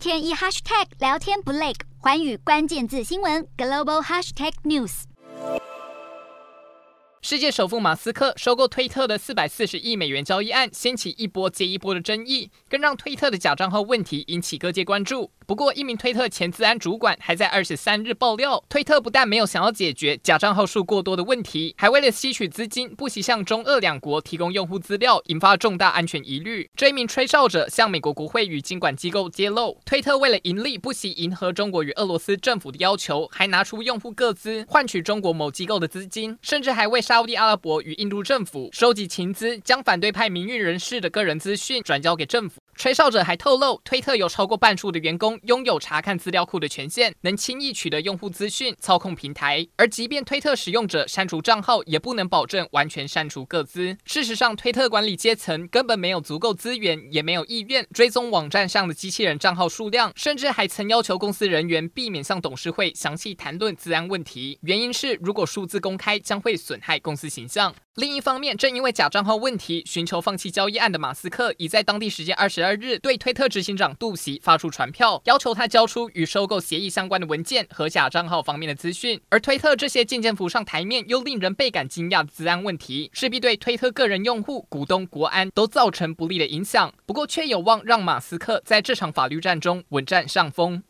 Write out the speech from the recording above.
天一 hashtag 聊天不累，环宇关键字新闻 global hashtag news。世界首富马斯克收购推特的四百四十亿美元交易案，掀起一波接一波的争议，更让推特的假账号问题引起各界关注。不过，一名推特前资安主管还在二十三日爆料，推特不但没有想要解决假账号数过多的问题，还为了吸取资金，不惜向中俄两国提供用户资料，引发重大安全疑虑。这一名吹哨者向美国国会与监管机构揭露，推特为了盈利，不惜迎合中国与俄罗斯政府的要求，还拿出用户个资换取中国某机构的资金，甚至还为沙乌地阿拉伯与印度政府收集情资，将反对派民运人士的个人资讯转交给政府。吹哨者还透露，推特有超过半数的员工拥有查看资料库的权限，能轻易取得用户资讯，操控平台。而即便推特使用者删除账号，也不能保证完全删除个资。事实上，推特管理阶层根本没有足够资源，也没有意愿追踪网站上的机器人账号数量，甚至还曾要求公司人员避免向董事会详细谈论资安问题。原因是，如果数字公开，将会损害公司形象。另一方面，正因为假账号问题，寻求放弃交易案的马斯克，已在当地时间二十二而日对推特执行长杜袭发出传票，要求他交出与收购协议相关的文件和假账号方面的资讯。而推特这些渐渐浮上台面又令人倍感惊讶的治安问题，势必对推特个人用户、股东、国安都造成不利的影响。不过，却有望让马斯克在这场法律战中稳占上风。